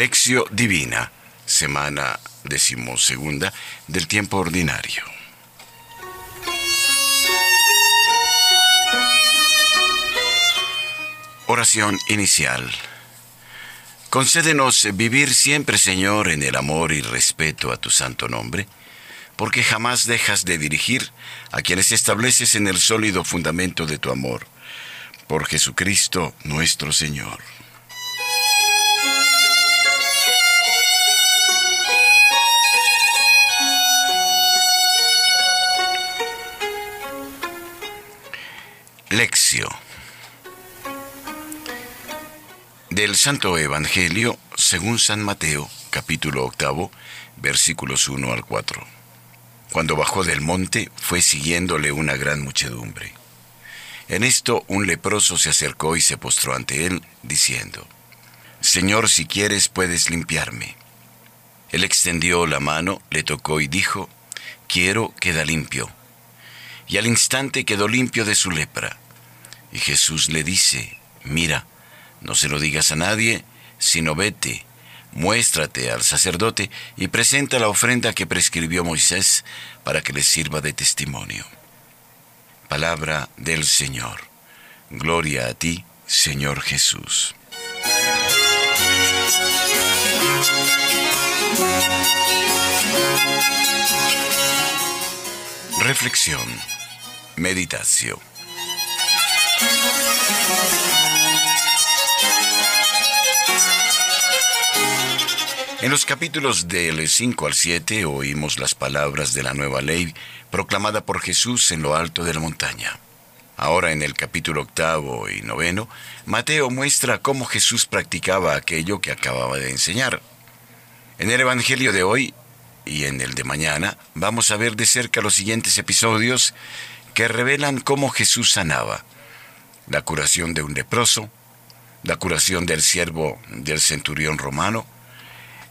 Lección Divina, semana decimosegunda del tiempo ordinario. Oración inicial. Concédenos vivir siempre, Señor, en el amor y respeto a tu santo nombre, porque jamás dejas de dirigir a quienes estableces en el sólido fundamento de tu amor. Por Jesucristo nuestro Señor. Lección del Santo Evangelio según San Mateo, capítulo octavo, versículos 1 al 4. Cuando bajó del monte, fue siguiéndole una gran muchedumbre. En esto un leproso se acercó y se postró ante él, diciendo, Señor, si quieres puedes limpiarme. Él extendió la mano, le tocó y dijo, Quiero, queda limpio y al instante quedó limpio de su lepra. Y Jesús le dice, mira, no se lo digas a nadie, sino vete, muéstrate al sacerdote y presenta la ofrenda que prescribió Moisés para que le sirva de testimonio. Palabra del Señor. Gloria a ti, Señor Jesús. Reflexión Meditación. En los capítulos del 5 al 7 oímos las palabras de la nueva ley proclamada por Jesús en lo alto de la montaña. Ahora en el capítulo octavo y noveno, Mateo muestra cómo Jesús practicaba aquello que acababa de enseñar. En el Evangelio de hoy y en el de mañana vamos a ver de cerca los siguientes episodios que revelan cómo Jesús sanaba. La curación de un leproso, la curación del siervo del centurión romano,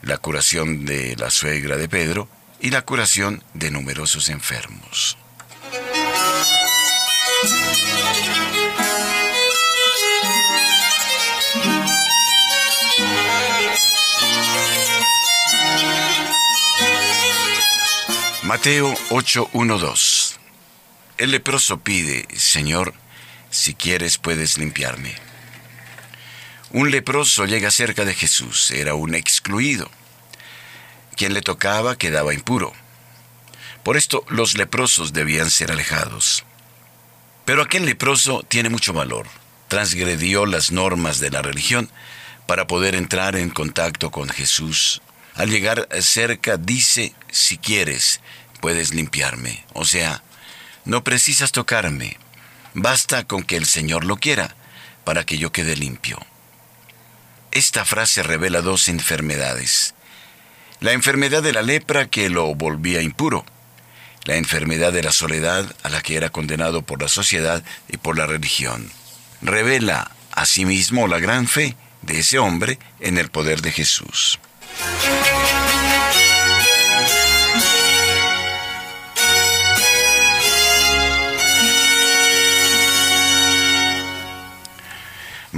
la curación de la suegra de Pedro y la curación de numerosos enfermos. Mateo 8:12 El leproso pide, Señor, si quieres puedes limpiarme. Un leproso llega cerca de Jesús, era un excluido. Quien le tocaba quedaba impuro. Por esto los leprosos debían ser alejados. Pero aquel leproso tiene mucho valor. Transgredió las normas de la religión para poder entrar en contacto con Jesús al llegar cerca dice, si quieres, puedes limpiarme. O sea, no precisas tocarme. Basta con que el Señor lo quiera para que yo quede limpio. Esta frase revela dos enfermedades. La enfermedad de la lepra que lo volvía impuro. La enfermedad de la soledad a la que era condenado por la sociedad y por la religión. Revela asimismo la gran fe de ese hombre en el poder de Jesús.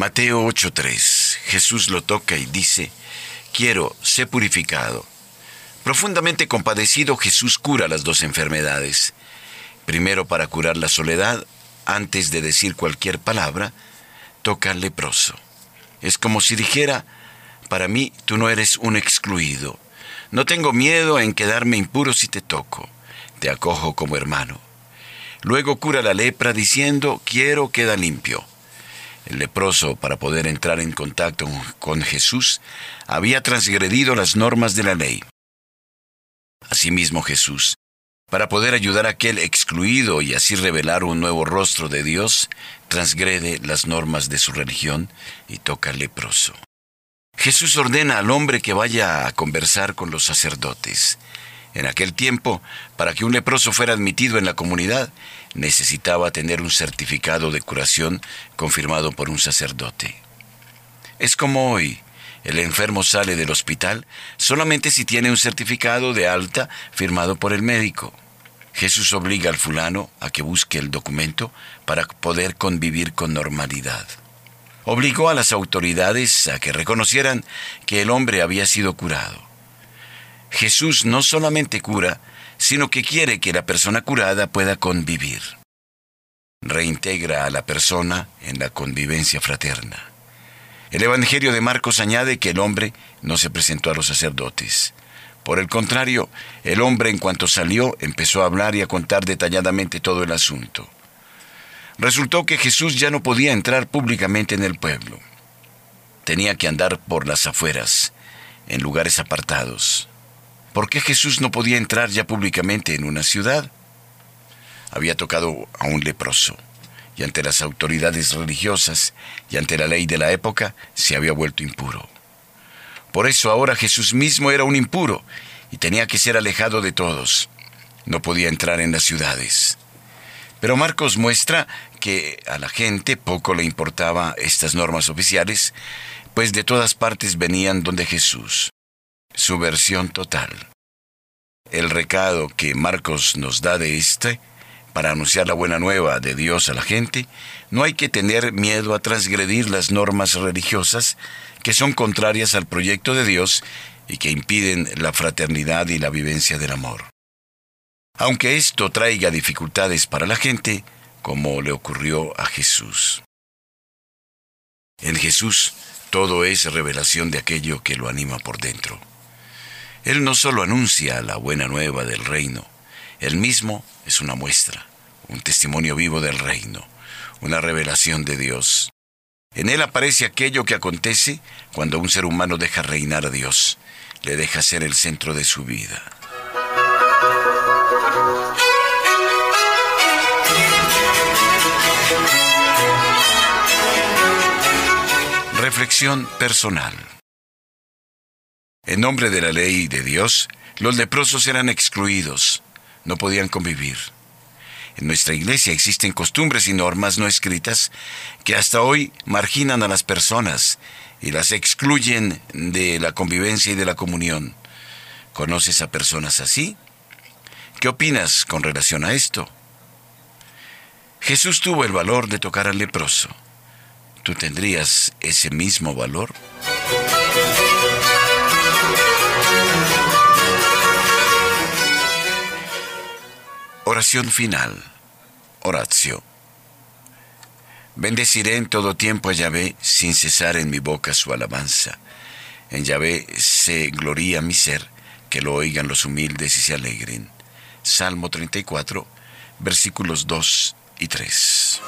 Mateo 8:3. Jesús lo toca y dice, quiero, sé purificado. Profundamente compadecido, Jesús cura las dos enfermedades. Primero para curar la soledad, antes de decir cualquier palabra, toca al leproso. Es como si dijera, para mí tú no eres un excluido. No tengo miedo en quedarme impuro si te toco. Te acojo como hermano. Luego cura la lepra diciendo, quiero queda limpio. El leproso, para poder entrar en contacto con Jesús, había transgredido las normas de la ley. Asimismo Jesús, para poder ayudar a aquel excluido y así revelar un nuevo rostro de Dios, transgrede las normas de su religión y toca al leproso. Jesús ordena al hombre que vaya a conversar con los sacerdotes. En aquel tiempo, para que un leproso fuera admitido en la comunidad, necesitaba tener un certificado de curación confirmado por un sacerdote. Es como hoy, el enfermo sale del hospital solamente si tiene un certificado de alta firmado por el médico. Jesús obliga al fulano a que busque el documento para poder convivir con normalidad. obligó a las autoridades a que reconocieran que el hombre había sido curado. Jesús no solamente cura, sino que quiere que la persona curada pueda convivir. Reintegra a la persona en la convivencia fraterna. El Evangelio de Marcos añade que el hombre no se presentó a los sacerdotes. Por el contrario, el hombre en cuanto salió empezó a hablar y a contar detalladamente todo el asunto. Resultó que Jesús ya no podía entrar públicamente en el pueblo. Tenía que andar por las afueras, en lugares apartados. ¿Por qué Jesús no podía entrar ya públicamente en una ciudad? Había tocado a un leproso, y ante las autoridades religiosas y ante la ley de la época se había vuelto impuro. Por eso ahora Jesús mismo era un impuro y tenía que ser alejado de todos. No podía entrar en las ciudades. Pero Marcos muestra que a la gente poco le importaba estas normas oficiales, pues de todas partes venían donde Jesús. Su versión total. El recado que Marcos nos da de este, para anunciar la buena nueva de Dios a la gente, no hay que tener miedo a transgredir las normas religiosas que son contrarias al proyecto de Dios y que impiden la fraternidad y la vivencia del amor. Aunque esto traiga dificultades para la gente, como le ocurrió a Jesús. En Jesús todo es revelación de aquello que lo anima por dentro. Él no solo anuncia la buena nueva del reino, él mismo es una muestra, un testimonio vivo del reino, una revelación de Dios. En él aparece aquello que acontece cuando un ser humano deja reinar a Dios, le deja ser el centro de su vida. Reflexión personal. En nombre de la ley de Dios, los leprosos eran excluidos, no podían convivir. En nuestra iglesia existen costumbres y normas no escritas que hasta hoy marginan a las personas y las excluyen de la convivencia y de la comunión. ¿Conoces a personas así? ¿Qué opinas con relación a esto? Jesús tuvo el valor de tocar al leproso. ¿Tú tendrías ese mismo valor? Oración final. Oración. Bendeciré en todo tiempo a Yahvé sin cesar en mi boca su alabanza. En Yahvé se gloría mi ser, que lo oigan los humildes y se alegren. Salmo 34, versículos 2 y 3.